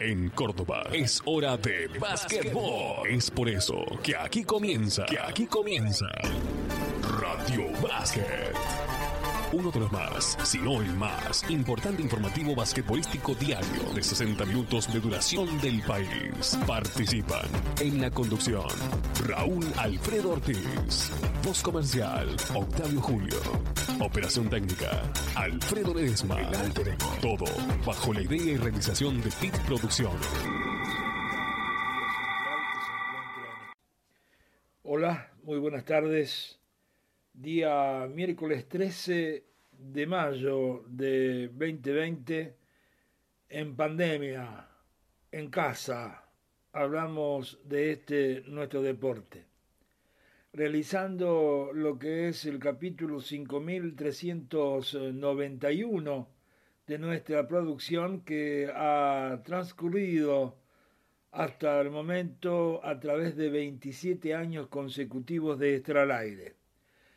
En Córdoba es hora de básquetbol. Es por eso que aquí comienza, que aquí comienza Radio Básquet. Uno de los más, si no el más, importante informativo basquetbolístico diario de 60 minutos de duración del país. Participan en la conducción Raúl Alfredo Ortiz, voz comercial Octavio Julio, operación técnica Alfredo Ledesma. Todo bajo la idea y realización de PIT Producciones. Hola, muy buenas tardes. Día miércoles 13 de mayo de 2020, en pandemia, en casa, hablamos de este nuestro deporte. Realizando lo que es el capítulo 5391 de nuestra producción que ha transcurrido hasta el momento a través de 27 años consecutivos de estar al aire.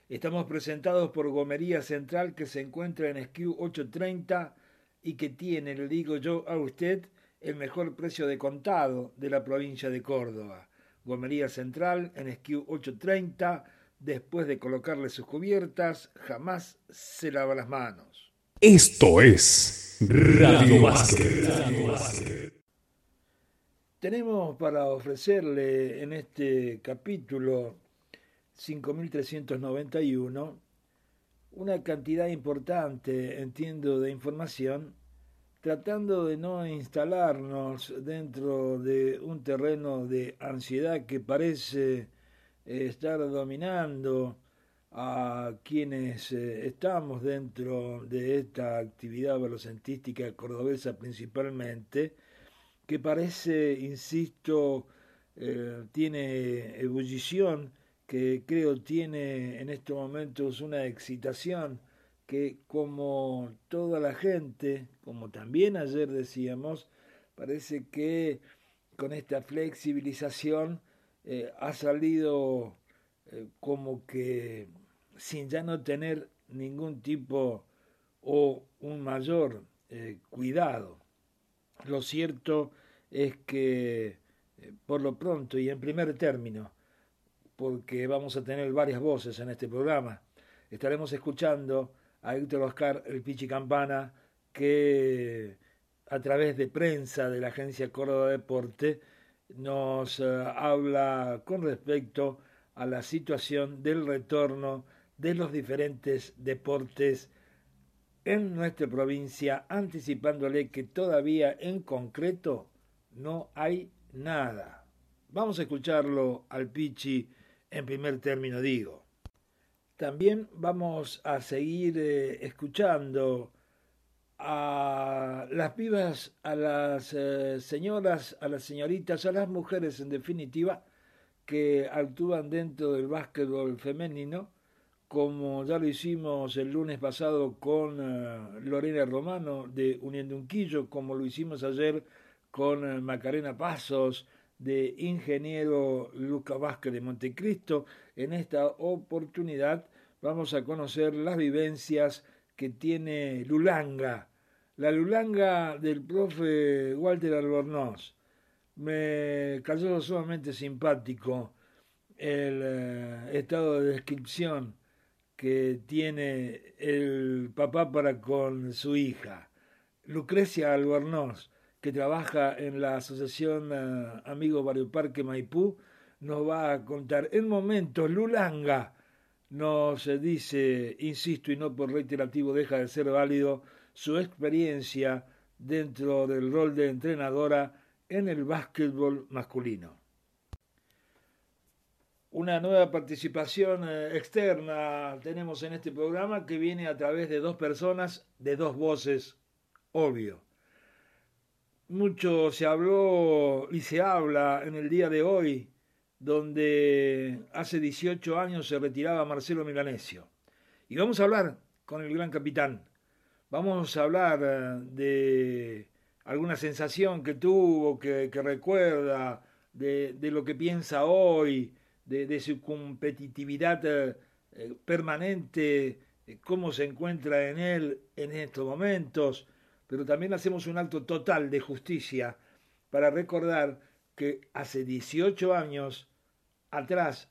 Estamos presentados por Gomería Central que se encuentra en SKU 830 y que tiene, le digo yo a usted, el mejor precio de contado de la provincia de Córdoba. Gomería Central en SKU 830, después de colocarle sus cubiertas, jamás se lava las manos. Esto es Radio Básquet. Tenemos para ofrecerle en este capítulo 5.391, una cantidad importante, entiendo, de información, tratando de no instalarnos dentro de un terreno de ansiedad que parece eh, estar dominando a quienes eh, estamos dentro de esta actividad velocentística cordobesa principalmente, que parece, insisto, eh, tiene ebullición, que creo tiene en estos momentos una excitación que como toda la gente, como también ayer decíamos, parece que con esta flexibilización eh, ha salido eh, como que sin ya no tener ningún tipo o un mayor eh, cuidado. Lo cierto es que por lo pronto y en primer término, porque vamos a tener varias voces en este programa. Estaremos escuchando a Héctor Oscar El Pichi Campana, que a través de prensa de la agencia Córdoba Deporte nos uh, habla con respecto a la situación del retorno de los diferentes deportes en nuestra provincia, anticipándole que todavía en concreto no hay nada. Vamos a escucharlo al Pichi en primer término digo. También vamos a seguir eh, escuchando a las pibas, a las eh, señoras, a las señoritas, a las mujeres en definitiva, que actúan dentro del básquetbol femenino, como ya lo hicimos el lunes pasado con eh, Lorena Romano de Uniendo Unquillo, como lo hicimos ayer con Macarena Pasos, de ingeniero Luca Vázquez de Montecristo. En esta oportunidad vamos a conocer las vivencias que tiene Lulanga, la Lulanga del profe Walter Albornoz. Me cayó sumamente simpático el eh, estado de descripción que tiene el papá para con su hija. Lucrecia Albornoz, que trabaja en la Asociación uh, Amigos Barrio Parque Maipú, nos va a contar en momentos Lulanga nos dice, insisto y no por reiterativo deja de ser válido, su experiencia dentro del rol de entrenadora en el básquetbol masculino. Una nueva participación eh, externa tenemos en este programa que viene a través de dos personas, de dos voces, obvio. Mucho se habló y se habla en el día de hoy, donde hace 18 años se retiraba Marcelo Milanesio. Y vamos a hablar con el gran capitán. Vamos a hablar eh, de alguna sensación que tuvo, que, recuerda, de, lo que piensa hoy, de, su competitividad eh, eh, permanente, cómo se encuentra en él en estos momentos pero también hacemos un acto total de justicia para recordar que hace 18 años atrás,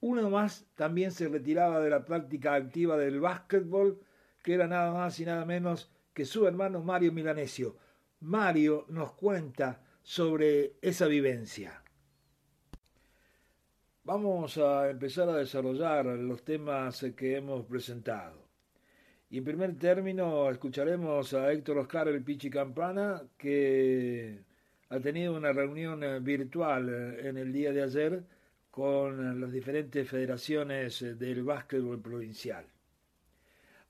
uno más también se retiraba de la práctica activa del básquetbol, que era nada más y nada menos que su hermano Mario Milanesio. Mario nos cuenta sobre esa vivencia. Vamos a empezar a desarrollar los temas que hemos presentado. Y en primer término escucharemos a Héctor Oscar el Pichi Campana, que ha tenido una reunión eh, virtual eh, en el día de ayer con las diferentes federaciones eh, del básquetbol provincial.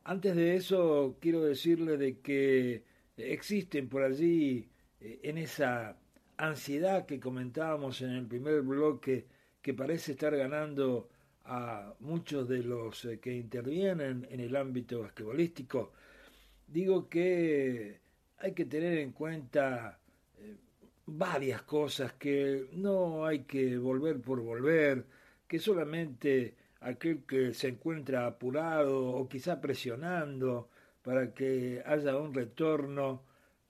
Antes de eso, quiero decirle de que existen por allí, en esa ansiedad que comentábamos en el primer bloque, que parece estar ganando a muchos de los que intervienen en el ámbito basquetbolístico, digo que hay que tener en cuenta varias cosas que no hay que volver por volver, que solamente aquel que se encuentra apurado o quizá presionando para que haya un retorno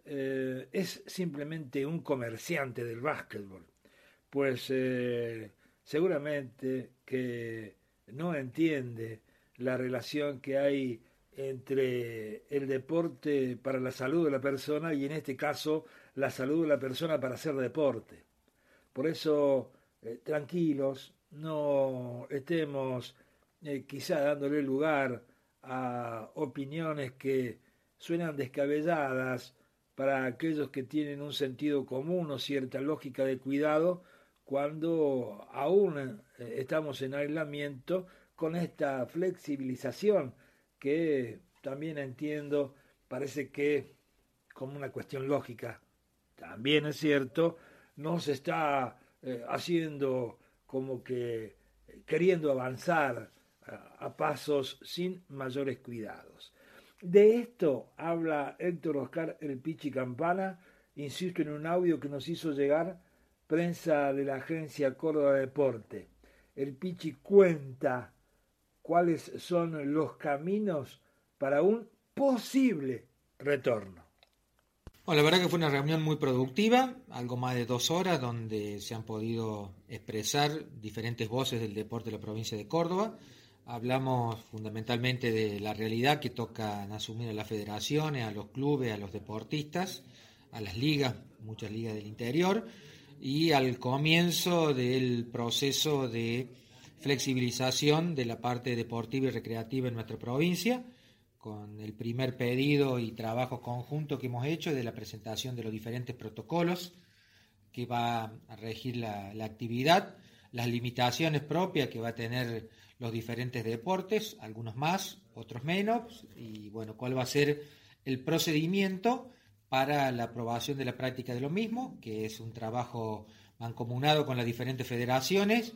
eh, es simplemente un comerciante del básquetbol, pues eh, seguramente que no entiende la relación que hay entre el deporte para la salud de la persona y en este caso la salud de la persona para hacer deporte. Por eso, eh, tranquilos, no estemos eh, quizá dándole lugar a opiniones que suenan descabelladas para aquellos que tienen un sentido común o cierta lógica de cuidado cuando aún estamos en aislamiento con esta flexibilización que también entiendo parece que como una cuestión lógica también es cierto, no se está eh, haciendo como que eh, queriendo avanzar a, pasos sin mayores cuidados. De esto habla Héctor Oscar El Pichi Campana, insisto en un audio que nos hizo llegar prensa de la agencia Córdoba Deporte. El Pichi cuenta cuáles son los caminos para un posible retorno. Bueno, la verdad que fue una reunión muy productiva, algo más de dos horas, donde se han podido expresar diferentes voces del deporte de la provincia de Córdoba. Hablamos fundamentalmente de la realidad que tocan asumir a las federaciones, a los clubes, a los deportistas, a las ligas, muchas ligas del interior, y al comienzo del proceso de flexibilización de la parte deportiva y recreativa en nuestra provincia con el primer pedido y trabajo conjunto que hemos hecho de la presentación de los diferentes protocolos que va a regir la, actividad, las limitaciones propias que va a tener los diferentes deportes, algunos más, otros menos, y bueno, cuál va a ser el procedimiento para la aprobación de la práctica de lo mismo, que es un trabajo mancomunado con las diferentes federaciones,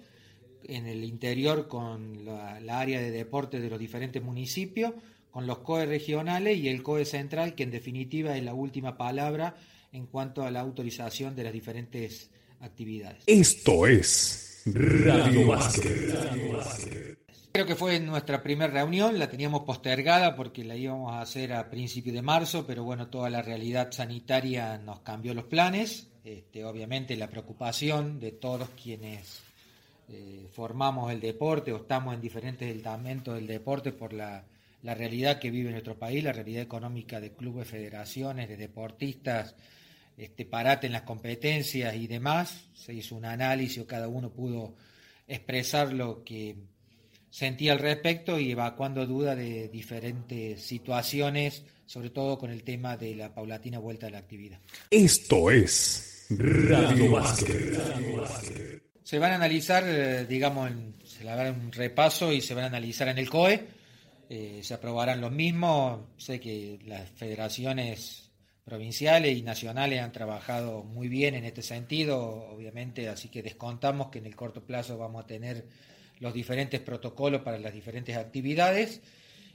en el interior con la, área de deporte de los diferentes municipios, con los COE regionales y el COE central, que en definitiva es la última palabra en cuanto a la autorización de las diferentes actividades. Esto es Radio Básquet. Creo que fue nuestra primera reunión, la teníamos postergada porque la íbamos a hacer a principios de marzo, pero bueno, toda la realidad sanitaria nos cambió los planes. Este, obviamente la preocupación de todos quienes eh, formamos el deporte o estamos en diferentes estamentos del deporte por la realidad que vive nuestro país, la realidad económica de clubes, federaciones, de deportistas, este parate en las competencias y demás. Se hizo un análisis, cada uno pudo expresar lo que sentía al respecto y evacuando dudas de diferentes situaciones, sobre todo con el tema de la paulatina vuelta a la actividad. Esto es Radio Básquet. Se van a analizar, eh, digamos, se le dar un repaso y se van a analizar en el COE eh, se aprobarán los mismos. Sé que las federaciones provinciales y nacionales han trabajado muy bien en este sentido, obviamente, así que descontamos que en el corto plazo vamos a tener los diferentes protocolos para las diferentes actividades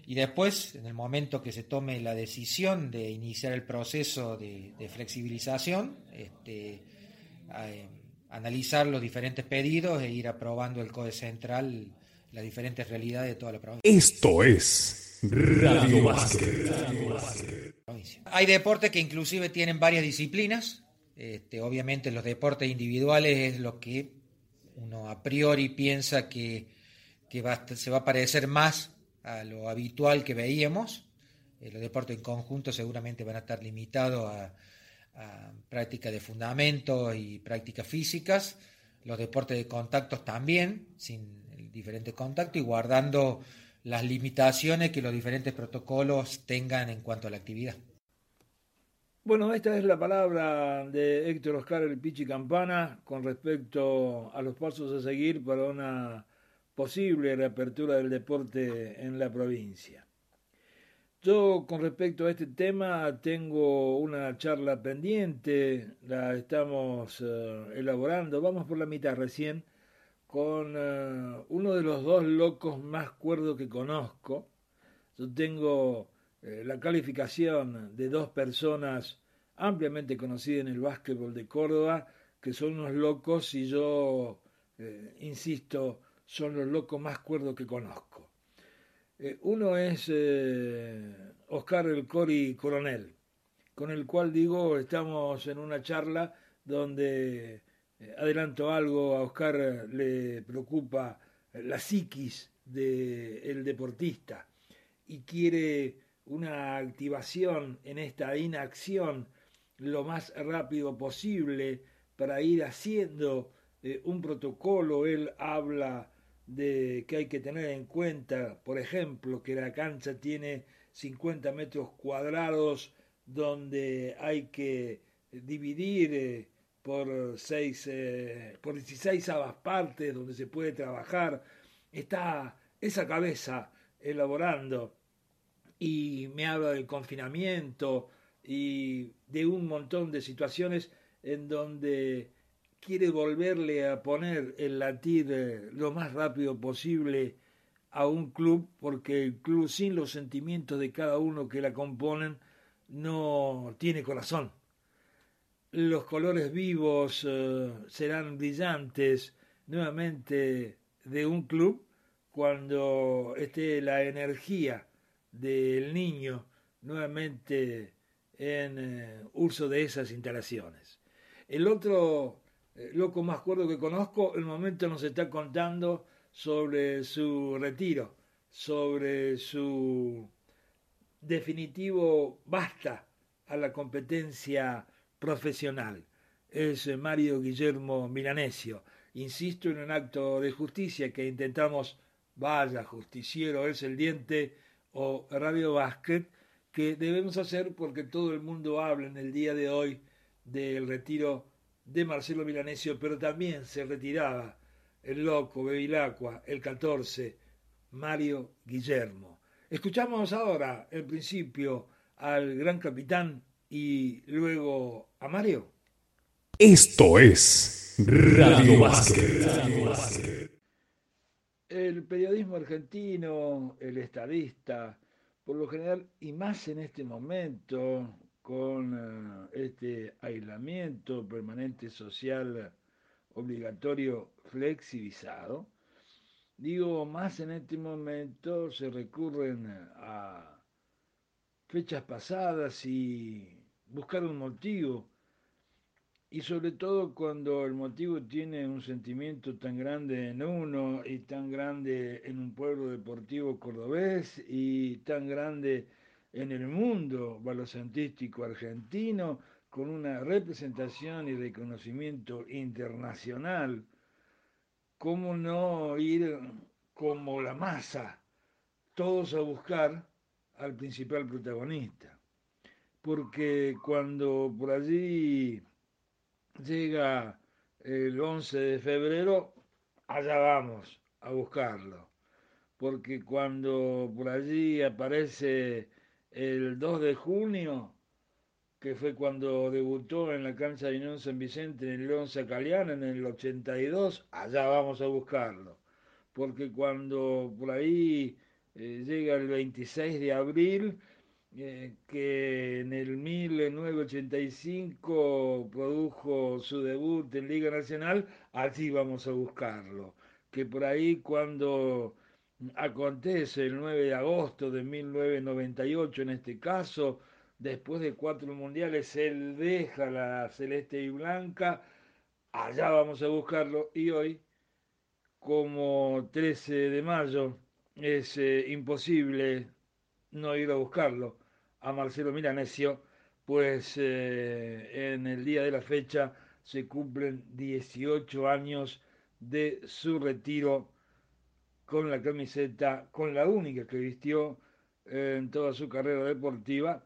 y después, en el momento que se tome la decisión de iniciar el proceso de, flexibilización, este, eh, analizar los diferentes pedidos e ir aprobando el CODE central las diferentes realidades de toda la provincia. Esto es Radio Básquet. Hay deportes que inclusive tienen varias disciplinas, Este, obviamente los deportes individuales es lo que uno a priori piensa que, se va a parecer más a lo habitual que veíamos. Eh, los deportes en conjunto seguramente van a estar limitados a, prácticas de fundamentos y prácticas físicas. Los deportes de contactos también, sin el diferente contacto y guardando las limitaciones que los diferentes protocolos tengan en cuanto a la actividad. Bueno, esta es la palabra de Héctor Oscar El Pichi Campana con respecto a los pasos a seguir para una posible reapertura del deporte en la provincia. Yo con respecto a este tema tengo una charla pendiente, la estamos eh, elaborando, vamos por la mitad recién, con eh, uno de los dos locos más cuerdos que conozco. Yo tengo eh, la calificación de dos personas ampliamente conocidas en el básquetbol de Córdoba, que son unos locos y yo, eh, insisto, son los locos más cuerdos que conozco. Eh, uno es Oscar El Cori Coronel, con el cual digo, estamos en una charla donde adelanto algo, a Oscar le preocupa la psiquis del deportista y quiere una activación en esta inacción lo más rápido posible para ir haciendo eh, un protocolo. Él habla de que hay que tener en cuenta, por ejemplo, que la cancha tiene 50 metros cuadrados donde hay que dividir eh, por, seis, eh, por 16 partes donde se puede trabajar. Está esa cabeza elaborando y me habla del confinamiento y de un montón de situaciones en donde quiere volverle a poner el latir eh, lo más rápido posible a un club, porque el club sin los sentimientos de cada uno que la componen no tiene corazón. Los colores vivos eh, serán brillantes nuevamente de un club cuando esté la energía del niño nuevamente en eh, uso de esas instalaciones. El otro eh, loco más cuerdo que conozco, el momento nos está contando sobre su retiro, sobre su definitivo basta a la competencia profesional. Es Mario Guillermo Milanesio. Insisto en un acto de justicia que intentamos, vaya justiciero, es el diente o Radio Basket que debemos hacer porque todo el mundo habla en el día de hoy del retiro de Marcelo Milanesio, pero también se retiraba el loco Bevilacqua, el 14, Mario Guillermo. Escuchamos ahora, en principio, al gran capitán y luego a Mario. Esto es Radio Basket. El periodismo argentino, el estadista, por lo general, y más en este momento, con eh, este aislamiento permanente social obligatorio flexibilizado, digo, más en este momento se recurren a fechas pasadas y buscar un motivo y sobre todo cuando el motivo tiene un sentimiento tan grande en uno y tan grande en un pueblo deportivo cordobés y tan grande en el mundo balocentístico argentino, con una representación y reconocimiento internacional, ¿cómo no ir como la masa, todos a buscar al principal protagonista? Porque cuando por allí llega el 11 de febrero, allá vamos a buscarlo. Porque cuando por allí aparece el 2 de junio, que fue cuando debutó en la cancha de Unión San Vicente en el León Zacaliana en el 82, allá vamos a buscarlo. Porque cuando por ahí eh, llega el 26 de abril, eh, que en el 1985 produjo su debut en Liga Nacional, así vamos a buscarlo. Que por ahí cuando acontece el 9 de agosto de 1998, en este caso, después de cuatro mundiales, él deja la celeste y blanca, allá vamos a buscarlo, y hoy, como 13 de mayo, es eh, imposible no ir a buscarlo a Marcelo Milanesio, pues eh, en el día de la fecha se cumplen 18 años de su retiro con la camiseta, con la única que vistió en toda su carrera deportiva.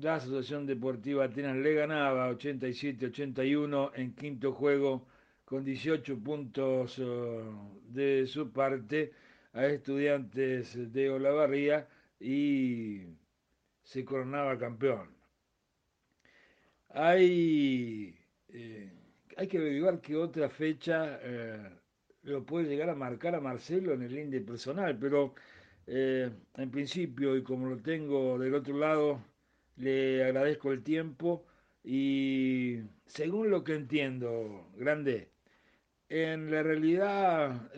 La Asociación Deportiva Atenas le ganaba 87-81 en quinto juego con 18 puntos eh, de su parte a estudiantes de Olavarría y se coronaba campeón. Hay, eh, hay que averiguar qué otra fecha eh, lo puede llegar a marcar a Marcelo en el índice personal, pero eh, en principio, y como lo tengo del otro lado, le agradezco el tiempo y según lo que entiendo, grande, en la realidad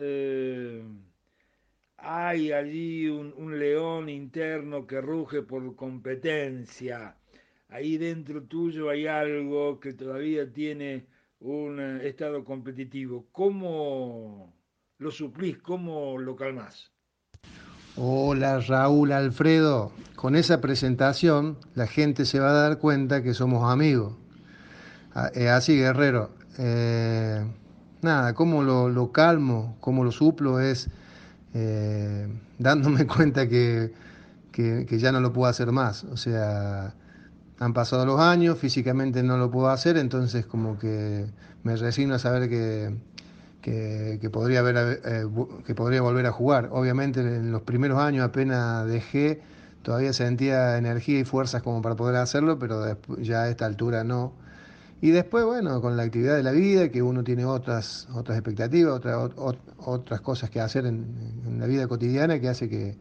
hay allí un, un, león interno que ruge por competencia. Ahí dentro tuyo hay algo que todavía tiene un eh, estado competitivo. ¿Cómo lo suplís? ¿Cómo lo calmás? Hola Raúl Alfredo, con esa presentación la gente se va a dar cuenta que somos amigos. Ah, así, Guerrero. Eh, nada, cómo lo, lo, calmo, cómo lo suplo es eh, dándome cuenta que, que, que, ya no lo puedo hacer más. O sea, han pasado los años, físicamente no lo puedo hacer, entonces como que me resigno a saber que, que, podría, haber, eh, que podría volver a jugar. Obviamente en los primeros años apenas dejé, todavía sentía energía y fuerzas como para poder hacerlo, pero ya a esta altura no. Y después, bueno, con la actividad de la vida, que uno tiene otras, otras expectativas, otras otras cosas que hacer en, la vida cotidiana que hace que,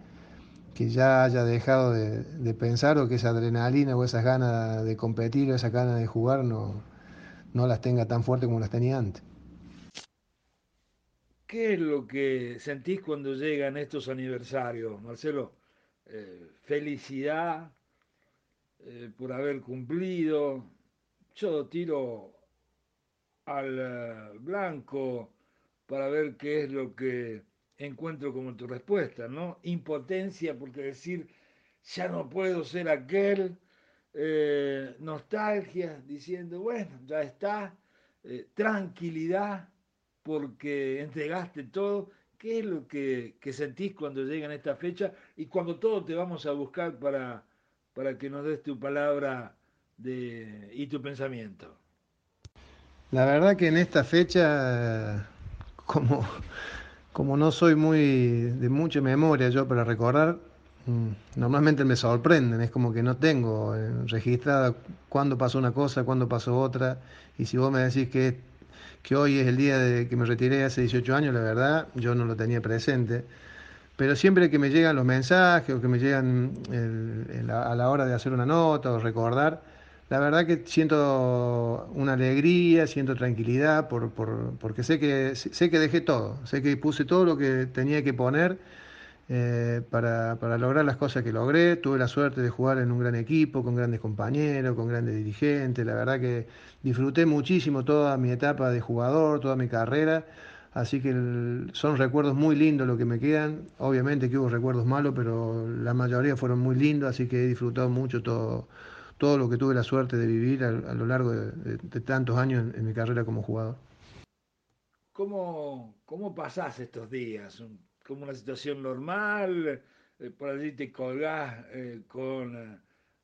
que ya haya dejado de, pensar o que esa adrenalina o esas ganas de competir o esas ganas de jugar no, no las tenga tan fuerte como las tenía antes. ¿Qué es lo que sentís cuando llegan estos aniversarios, Marcelo? Eh, felicidad eh, por haber cumplido. Yo tiro al eh, blanco para ver qué es lo que encuentro como tu respuesta, ¿no? Impotencia porque decir, ya no puedo ser aquel, eh, nostalgia diciendo, bueno, ya está, eh, tranquilidad porque entregaste todo. ¿Qué es lo que, que, sentís cuando llegan esta fecha y cuando todos te vamos a buscar para, para que nos des tu palabra de, y tu pensamiento? La verdad que en esta fecha, como como no soy muy de mucha memoria yo para recordar, mm, normalmente me sorprenden, es como que no tengo eh, registrada cuándo pasó una cosa, cuándo pasó otra, y si vos me decís que, que hoy es el día de que me retiré hace 18 años, la verdad, yo no lo tenía presente, pero siempre que me llegan los mensajes o que me llegan a la hora de hacer una nota o recordar, la verdad que siento una alegría, siento tranquilidad, por, por, porque sé que, sé que dejé todo, sé que puse todo lo que tenía que poner eh, para, para, lograr las cosas que logré. Tuve la suerte de jugar en un gran equipo, con grandes compañeros, con grandes dirigentes. La verdad que disfruté muchísimo toda mi etapa de jugador, toda mi carrera. Así que son recuerdos muy lindos lo que me quedan. Obviamente que hubo recuerdos malos, pero la mayoría fueron muy lindos, así que he disfrutado mucho todo todo lo que tuve la suerte de vivir a, lo largo de, tantos años en, mi carrera como jugador. ¿Cómo, cómo pasás estos días? ¿Como una situación normal? Eh, ¿Por allí te colgás eh, con eh,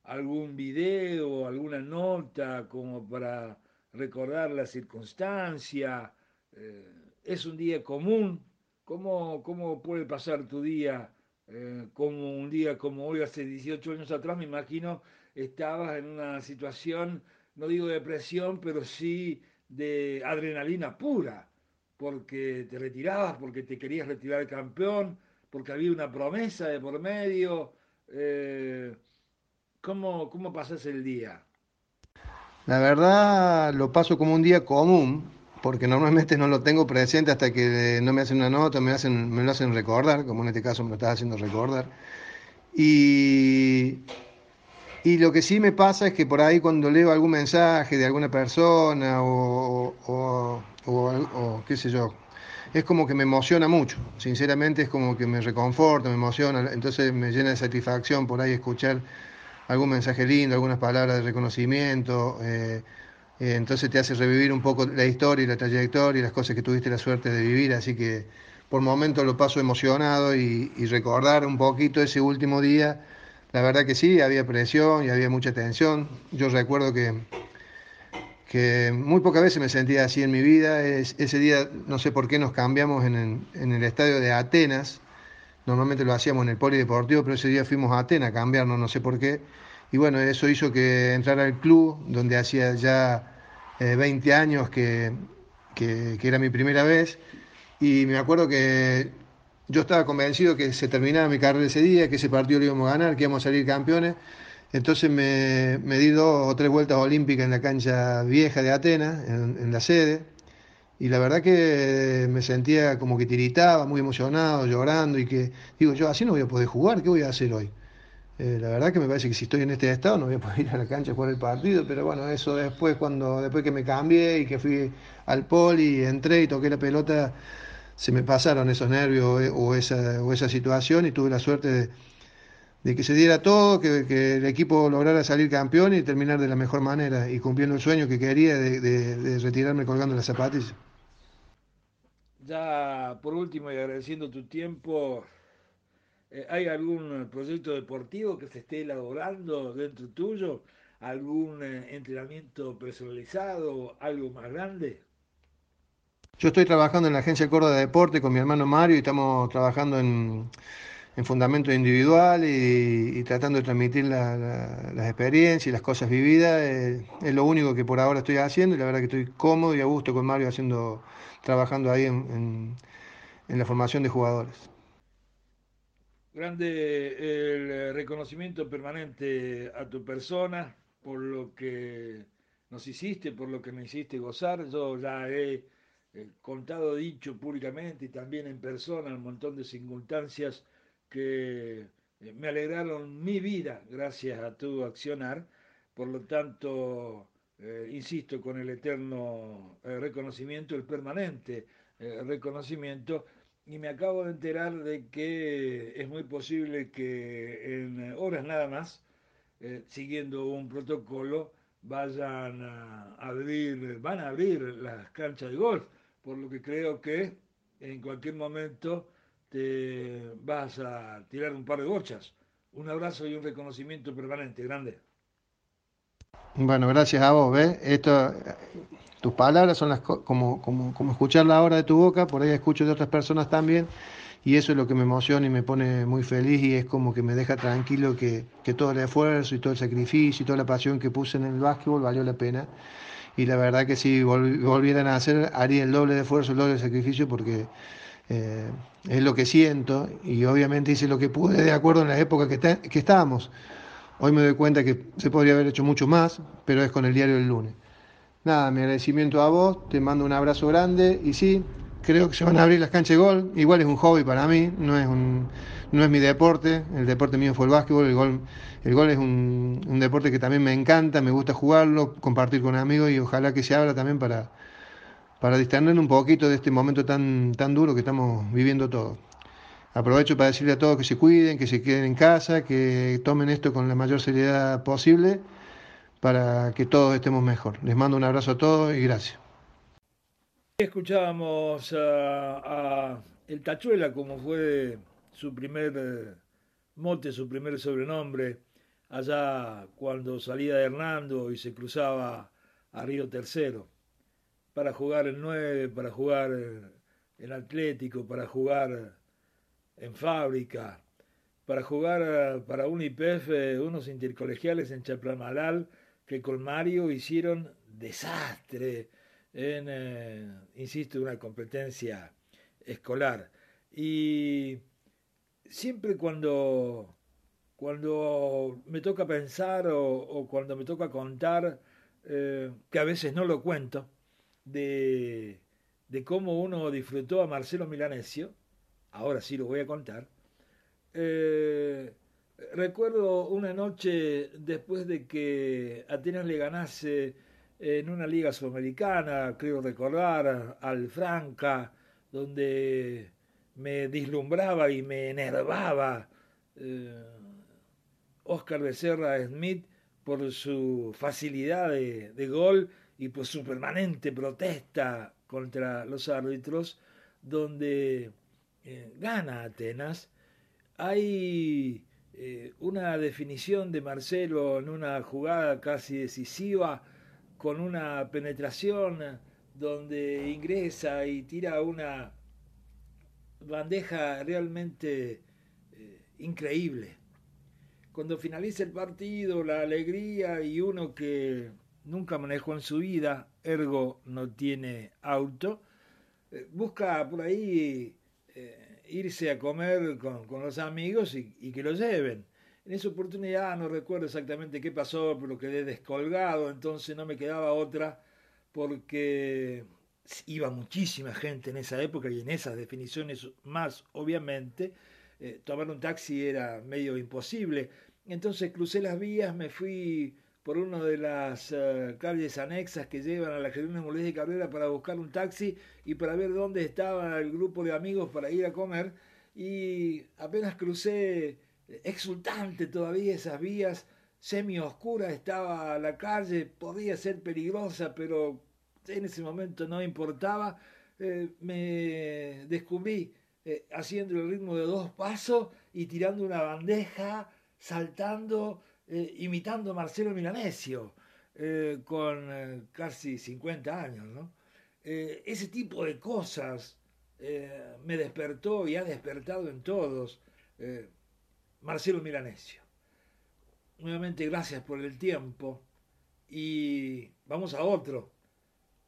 algún video, alguna nota como para recordar la circunstancia? ¿Es un día común? ¿Cómo, cómo puede pasar tu día como un día como hoy, hace 18 años atrás? Me imagino estabas en una situación, no digo de depresión, pero sí de adrenalina pura, porque te retirabas, porque te querías retirar el campeón, porque había una promesa de por medio. Eh, ¿cómo, ¿Cómo pasas el día? La verdad lo paso como un día común, porque normalmente no lo tengo presente hasta que no me hacen una nota, me, hacen, me lo hacen recordar, como en este caso me lo estás haciendo recordar. Y Y lo que sí me pasa es que por ahí cuando leo algún mensaje de alguna persona o, o, qué sé yo, es como que me emociona mucho, sinceramente es como que me reconforta, me emociona, entonces me llena de satisfacción por ahí escuchar algún mensaje lindo, algunas palabras de reconocimiento, eh, eh, entonces te hace revivir un poco la historia y la trayectoria y las cosas que tuviste la suerte de vivir, así que por momentos lo paso emocionado y, recordar un poquito ese último día, la verdad que sí, había presión y había mucha tensión, yo recuerdo que, que muy pocas veces me sentía así en mi vida, ese día no sé por qué nos cambiamos en el, estadio de Atenas, Normalmente lo hacíamos en el polideportivo, pero ese día fuimos a Atenas a cambiarnos, no sé por qué. Y bueno, eso hizo que entrara al club, donde hacía ya 20 eh, años que, que, era mi primera vez. Y me acuerdo que yo estaba convencido que se terminaba mi carrera ese día, que ese partido lo íbamos a ganar, que íbamos a salir campeones. Entonces me, me di dos o tres vueltas olímpicas en la cancha vieja de Atenas, en la sede y la verdad que me sentía como que tiritaba, muy emocionado, llorando y que digo, yo así no voy a poder jugar, ¿qué voy a hacer hoy? Eh, la verdad que me parece que si estoy en este estado no voy a poder ir a la cancha a jugar el partido, pero bueno, eso después cuando después que me cambié y que fui al poli, entré y toqué la pelota, se me pasaron esos nervios eh, o esa, o esa situación y tuve la suerte de, que se diera todo, que, el equipo lograra salir campeón y terminar de la mejor manera y cumpliendo el sueño que quería de, de retirarme colgando las zapatillas. Ya por último y agradeciendo tu tiempo, eh, ¿hay algún proyecto deportivo que se esté elaborando dentro tuyo? ¿Algún eh, entrenamiento personalizado? ¿Algo más grande? Yo estoy trabajando en la Agencia Córdoba de Deporte con mi hermano Mario y estamos trabajando en, en fundamento individual y, tratando de transmitir las experiencias y las cosas vividas. Eh, es lo único que por ahora estoy haciendo y la verdad que estoy cómodo y a gusto con Mario haciendo trabajando ahí en, la formación de jugadores. Grande el reconocimiento permanente a tu persona por lo que nos hiciste, por lo que me hiciste gozar. Yo ya he contado, dicho públicamente y también en persona un montón de circunstancias que eh, me alegraron mi vida gracias a tu accionar. Por lo tanto, eh, insisto, con el eterno eh, reconocimiento, el permanente eh, reconocimiento, y me acabo de enterar de que es muy posible que en horas nada más, siguiendo un protocolo, vayan a abrir, van a abrir las canchas de golf, por lo que creo que en cualquier momento te vas a tirar un par de bochas. Un abrazo y un reconocimiento permanente, grande. Bueno, gracias a vos, ¿ves? Tus palabras son las como, como, como escucharla ahora de tu boca, por ahí escucho de otras personas también, y eso es lo que me emociona y me pone muy feliz y es como que me deja tranquilo que, que todo el esfuerzo y todo el sacrificio y toda la pasión que puse en el básquetbol valió la pena. Y la verdad que si volvieran a hacer, haría el doble de esfuerzo, el doble de sacrificio, porque eh, es lo que siento y obviamente hice lo que pude de acuerdo en la época que, que estábamos. Hoy me doy cuenta que se podría haber hecho mucho más, pero es con el diario del lunes. Nada, mi agradecimiento a vos, te mando un abrazo grande y sí, creo que se van a abrir las canchas de gol. Igual es un hobby para mí, no es, un, no es mi deporte, el deporte mío fue el básquetbol, el gol, el gol es un, un deporte que también me encanta, me gusta jugarlo, compartir con amigos y ojalá que se abra también para, para un poquito de este momento tan, tan duro que estamos viviendo todos. Aprovecho para decirle a todos que se cuiden, que se queden en casa, que tomen esto con la mayor seriedad posible para que todos estemos mejor. Les mando un abrazo a todos y gracias. Escuchábamos a, El Tachuela, como fue su primer eh, mote, su primer sobrenombre, allá cuando salía de Hernando y se cruzaba a Río Tercero, para jugar el 9, para jugar el Atlético, para jugar en fábrica, para jugar eh, para un IPF eh, unos intercolegiales en Chaplamalal que con Mario hicieron desastre en, eh, insisto, una competencia escolar. Y siempre cuando, cuando me toca pensar o, cuando me toca contar, que a veces no lo cuento, de, de cómo uno disfrutó a Marcelo Milanesio, ahora sí lo voy a contar, eh, Recuerdo una noche después de que Atenas le ganase en una liga sudamericana, creo recordar, al Franca, donde me dislumbraba y me enervaba eh, Oscar Becerra Smith por su facilidad de, gol y por su permanente protesta contra los árbitros, donde eh, gana Atenas. Hay eh, una definición de Marcelo en una jugada casi decisiva, con una penetración donde ingresa y tira una bandeja realmente eh, increíble. Cuando finaliza el partido, la alegría y uno que nunca manejó en su vida, ergo no tiene auto, eh, busca por ahí eh, irse a comer con, los amigos y, que lo lleven. En esa oportunidad no recuerdo exactamente qué pasó, pero quedé descolgado, entonces no me quedaba otra porque iba muchísima gente en esa época y en esas definiciones más, obviamente, eh, tomar un taxi era medio imposible. Entonces crucé las vías, me fui por una de las eh, calles anexas que llevan a la Gerona Molés de Cabrera para buscar un taxi y para ver dónde estaba el grupo de amigos para ir a comer. Y apenas crucé, eh, exultante todavía esas vías, semi oscura estaba la calle, podía ser peligrosa, pero en ese momento no importaba, eh, me descubrí eh, haciendo el ritmo de dos pasos y tirando una bandeja, saltando, eh, imitando a Marcelo Milanesio, con casi 50 años. ¿no? ese tipo de cosas me despertó y ha despertado en todos Marcelo Milanesio. Nuevamente gracias por el tiempo y vamos a otro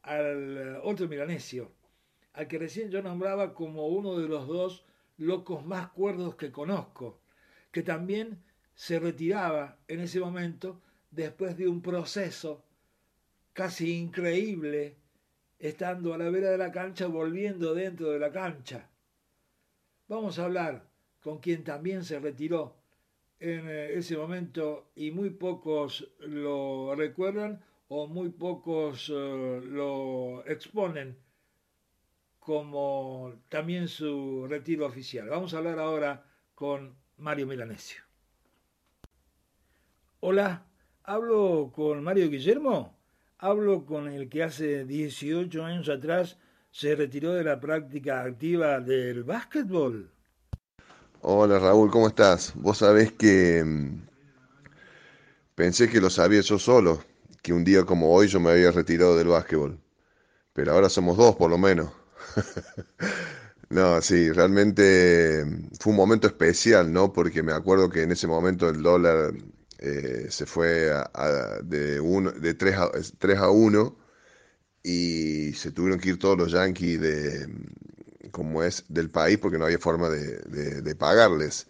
al eh, otro milanesio, al que recién yo nombraba como uno de los dos locos más cuerdos que conozco, que también se retiraba en ese momento después de un proceso casi increíble, estando a la vera de la cancha, volviendo dentro de la cancha. Vamos a hablar con quien también se retiró en eh, ese momento y muy pocos lo recuerdan o muy pocos eh, lo exponen como también su retiro oficial. Vamos a hablar ahora con Mario Milanesio. Hola, ¿hablo con Mario Guillermo? Hablo con el que hace 18 años atrás se retiró de la práctica activa del básquetbol. Hola Raúl, ¿cómo estás? Vos sabés que mm, pensé que lo sabía yo solo, que un día como hoy yo me había retirado del básquetbol. Pero ahora somos dos por lo menos. no, sí, realmente fue un momento especial, ¿no? Porque me acuerdo que en ese momento el dólar eh, se fue de, uno, de 3 a, 3 a 1 y se tuvieron que ir todos los yankees de, como es, del país porque no había forma de, de pagarles.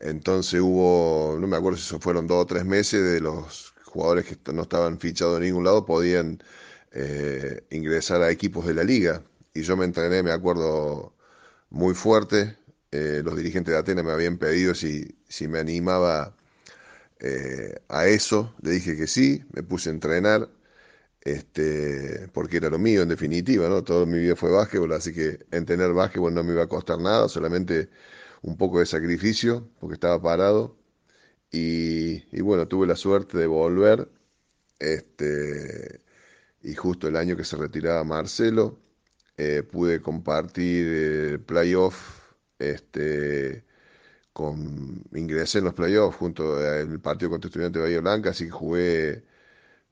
Entonces hubo, no me acuerdo si fueron dos o tres meses de los jugadores que no estaban fichados en ningún lado podían eh, ingresar a equipos de la liga. Y yo me entrené, me acuerdo, muy fuerte. Eh, los dirigentes de Atenas me habían pedido si, si me animaba eh, a eso. Le dije que sí, me puse a entrenar, este, porque era lo mío en definitiva, ¿no? Todo mi vida fue básquetbol, así que en tener básquetbol no me iba a costar nada, solamente un poco de sacrificio, porque estaba parado y, bueno, tuve la suerte de volver. Este, y justo el año que se retiraba Marcelo, eh, pude compartir el playoff. Este, con, ingresé en los playoffs junto al partido contra Estudiantes de Bahía Blanca, así que jugué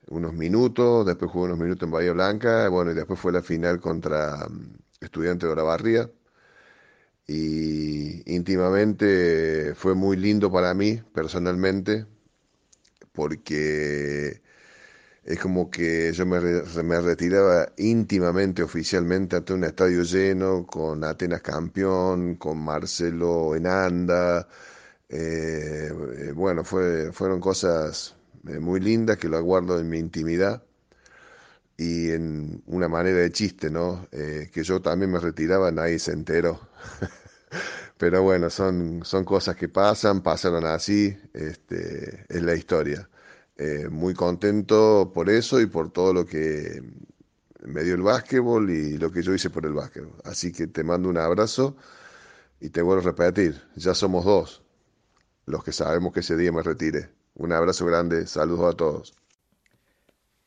unos minutos, después jugué unos minutos en Bahía Blanca, bueno, y después fue la final contra um, Estudiantes de Orabarría y íntimamente fue muy lindo para mí personalmente porque es como que yo me, me retiraba íntimamente, oficialmente, ante un estadio lleno, con Atenas campeón, con Marcelo Enanda. Eh, eh, bueno, fue, fueron cosas eh, muy lindas que lo guardo en mi intimidad y en una manera de chiste, ¿no? que yo también me retiraba, nadie se enteró. pero bueno, son, son cosas que pasan, pasaron así, este, es la historia. Eh, muy contento por eso y por todo lo que me dio el básquetbol y lo que yo hice por el básquetbol. Así que te mando un abrazo y te vuelvo a repetir, ya somos dos los que sabemos que ese día me retire. Un abrazo grande, saludos a todos.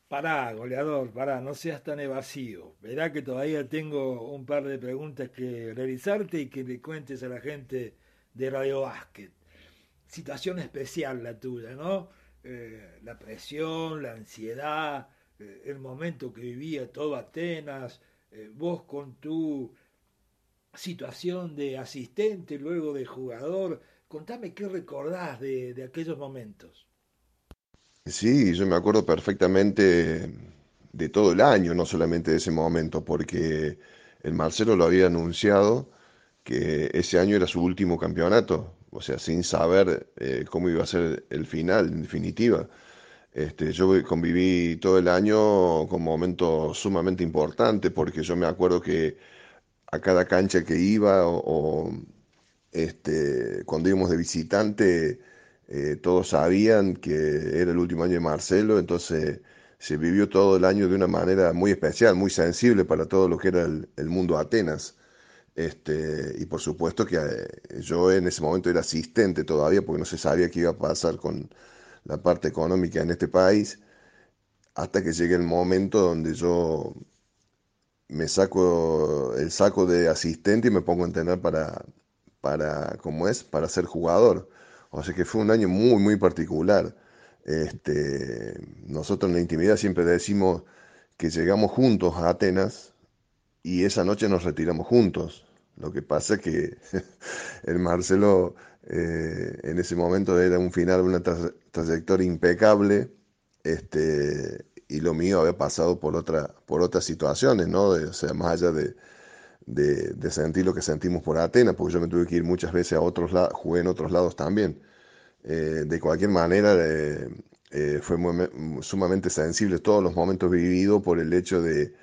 Pará, goleador, pará, no seas tan evasivo. Verá que todavía tengo un par de preguntas que realizarte y que le cuentes a la gente de Radio Básquet. Situación especial la tuya, ¿no? Eh, la presión, la ansiedad, eh, el momento que vivía todo Atenas, eh, vos con tu situación de asistente, luego de jugador. Contame qué recordás de aquellos momentos. Sí, yo me acuerdo perfectamente de todo el año, no solamente de ese momento, porque el Marcelo lo había anunciado que ese año era su último campeonato, o sea, sin saber eh, cómo iba a ser el final, en definitiva. Este, yo conviví todo el año con momentos sumamente importantes, porque yo me acuerdo que a cada cancha que iba o, este, cuando íbamos de visitante, eh, todos sabían que era el último año de Marcelo, entonces se vivió todo el año de una manera muy especial, muy sensible para todo lo que era el, mundo Atenas. Este, y por supuesto que eh, yo en ese momento era asistente todavía porque no se sabía qué iba a pasar con la parte económica en este país, hasta que llegue el momento donde yo me saco el saco de asistente y me pongo a entrenar para, para, ¿cómo es? Para ser jugador. Sea que fue un año muy, muy particular. Este, nosotros en la intimidad siempre decimos que llegamos juntos a Atenas y esa noche nos retiramos juntos. Lo que pasa es que el Marcelo eh, en ese momento era un final de una trayectoria impecable. Este, y lo mío había pasado por, otra, por otras situaciones, ¿no? o sea, más allá de, de, sentir lo que sentimos por Atenas, porque yo me tuve que ir muchas veces a otros lados, jugué en otros lados también. Eh, de cualquier manera, eh, eh, fue sumamente sensible todos los momentos vividos por el hecho de,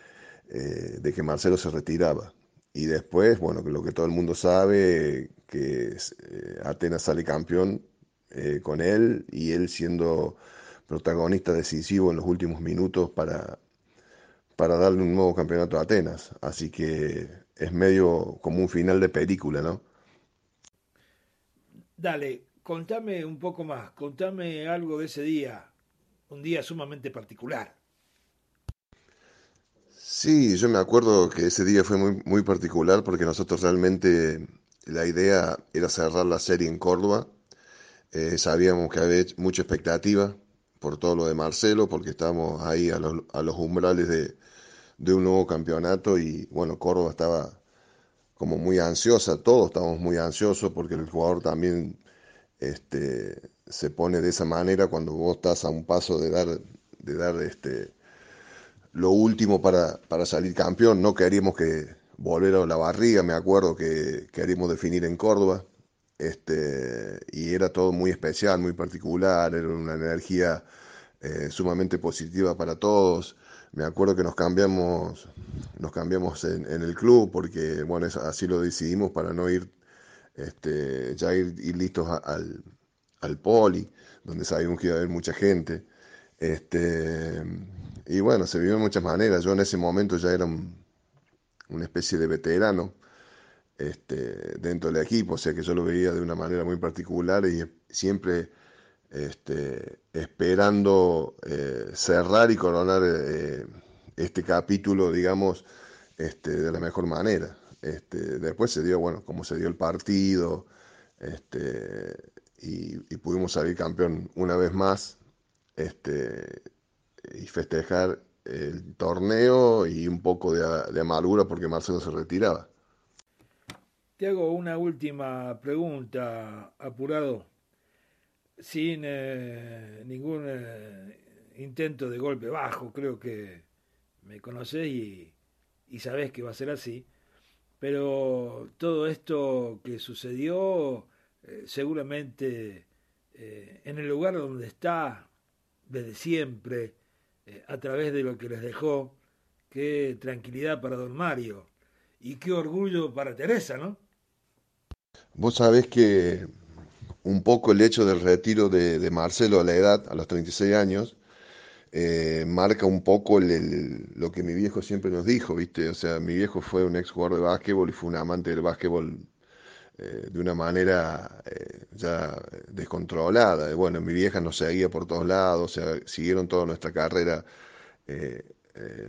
de, que Marcelo se retiraba. Y después, bueno, lo que todo el mundo sabe, que Atenas sale campeón con él y él siendo protagonista decisivo en los últimos minutos para, para darle un nuevo campeonato a Atenas. Así que es medio como un final de película, ¿no? Dale, contame un poco más, contame algo de ese día, un día sumamente particular. Sí, yo me acuerdo que ese día fue muy, muy particular porque nosotros realmente la idea era cerrar la serie en Córdoba. Eh, sabíamos que había mucha expectativa, por todo lo de Marcelo, porque estamos ahí a los, a los umbrales de, de, un nuevo campeonato y bueno, Córdoba estaba como muy ansiosa, todos estábamos muy ansiosos porque el jugador también este, se pone de esa manera cuando vos estás a un paso de dar, de dar este, lo último para, para salir campeón, no queríamos que volver a la barriga, me acuerdo que queríamos definir en Córdoba, este, y era todo muy especial, muy particular, era una energía eh, sumamente positiva para todos. Me acuerdo que nos cambiamos, nos cambiamos en, el club porque, bueno, así lo decidimos para no ir, este, ya ir, listos al, al, poli, donde sabíamos que iba a haber mucha gente. Este, y bueno, se vivió de muchas maneras. Yo en ese momento ya era una especie de veterano este, dentro del equipo, o sea que yo lo veía de una manera muy particular y siempre este, esperando eh, cerrar y coronar eh, este capítulo, digamos, este, de la mejor manera. Este, después se dio, bueno, como se dio el partido, este, y, pudimos salir campeón una vez más, y festejar el torneo y un poco de, de amargura porque Marcelo se retiraba. Te hago una última pregunta, apurado, sin eh, ningún eh, intento de golpe bajo, creo que me conocés y, y sabés que va a ser así, pero todo esto que sucedió eh, seguramente en el lugar donde está desde siempre, a través de lo que les dejó, qué tranquilidad para don Mario y qué orgullo para Teresa, ¿no? Vos sabés que un poco el hecho del retiro de, Marcelo a la edad, a los 36 años, eh, marca un poco lo que mi viejo siempre nos dijo, ¿viste? O sea, mi viejo fue un ex jugador de básquetbol y fue un amante del básquetbol eh, de una manera eh, ya descontrolada. Bueno, mi vieja nos seguía por todos lados, o sea, siguieron toda nuestra carrera,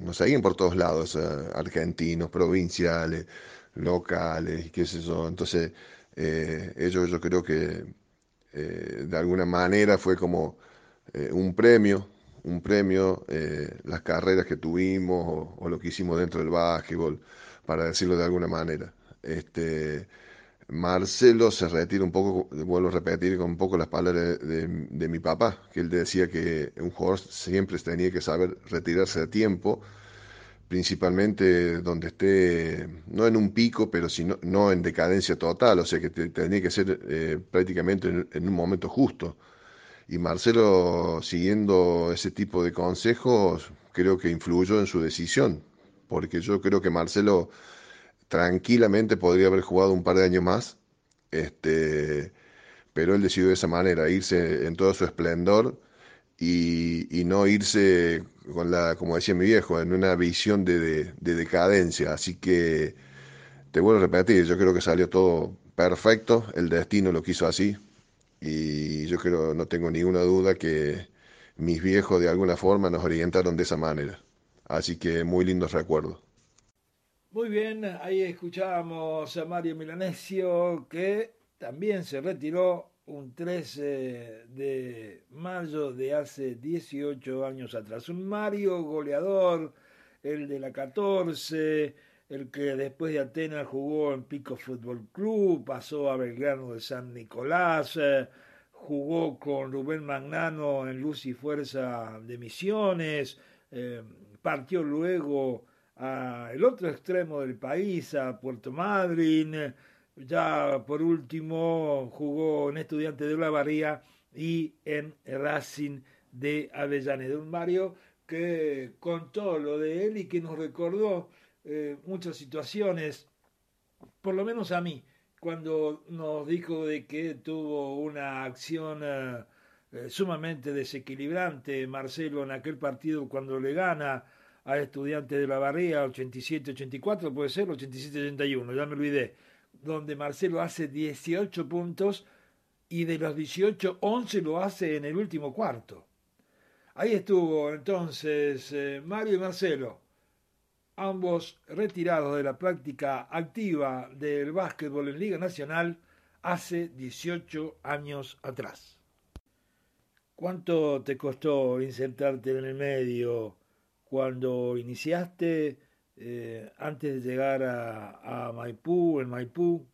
nos seguían por todos lados, argentinos, provinciales, locales, qué sé yo. Entonces, ellos yo creo que de alguna manera fue como un premio un premio eh, las carreras que tuvimos o, lo que hicimos dentro del básquetbol, para decirlo de alguna manera. Este, Marcelo se retira un poco, vuelvo a repetir con un poco las palabras de, mi papá, que él decía que un jugador siempre tenía que saber retirarse a tiempo, principalmente donde esté, no en un pico, pero sino, no en decadencia total, o sea que tenía que ser eh, prácticamente en un momento justo. Y Marcelo, siguiendo ese tipo de consejos, creo que influyó en su decisión, porque yo creo que Marcelo tranquilamente podría haber jugado un par de años más, este, pero él decidió de esa manera, irse en todo su esplendor y, no irse con la, como decía mi viejo, en una visión de, de decadencia. Así que te vuelvo a repetir, yo creo que salió todo perfecto, el destino lo quiso así, y yo creo, no tengo ninguna duda que mis viejos de alguna forma nos orientaron de esa manera. Así que muy lindos recuerdos. Muy bien, ahí escuchábamos a Mario Milanesio que también se retiró un 13 de mayo de hace 18 años atrás. Un Mario goleador, el de la 14, el que después de Atenas jugó en Pico Fútbol Club, pasó a Belgrano de San Nicolás, eh, jugó con Rubén Magnano en Luz y Fuerza de Misiones, eh, partió luego al otro extremo del país, a Puerto Madryn, ya por último jugó en Estudiantes de Olavarría y en Racing de Avellaneda. Un Mario que contó lo de él y que nos recordó eh, muchas situaciones, por lo menos a mí, cuando nos dijo de que tuvo una acción eh, eh, sumamente desequilibrante Marcelo en aquel partido cuando le gana a Estudiantes de la Barría 87-84, puede ser 87-81, ya me olvidé, donde Marcelo hace 18 puntos y de los 18, 11 lo hace en el último cuarto. Ahí estuvo entonces Mario y Marcelo ambos retirados de la práctica activa del básquetbol en Liga Nacional hace 18 años atrás. ¿Cuánto te costó insertarte en el medio cuando iniciaste eh, antes de llegar a, Maipú, en Maipú?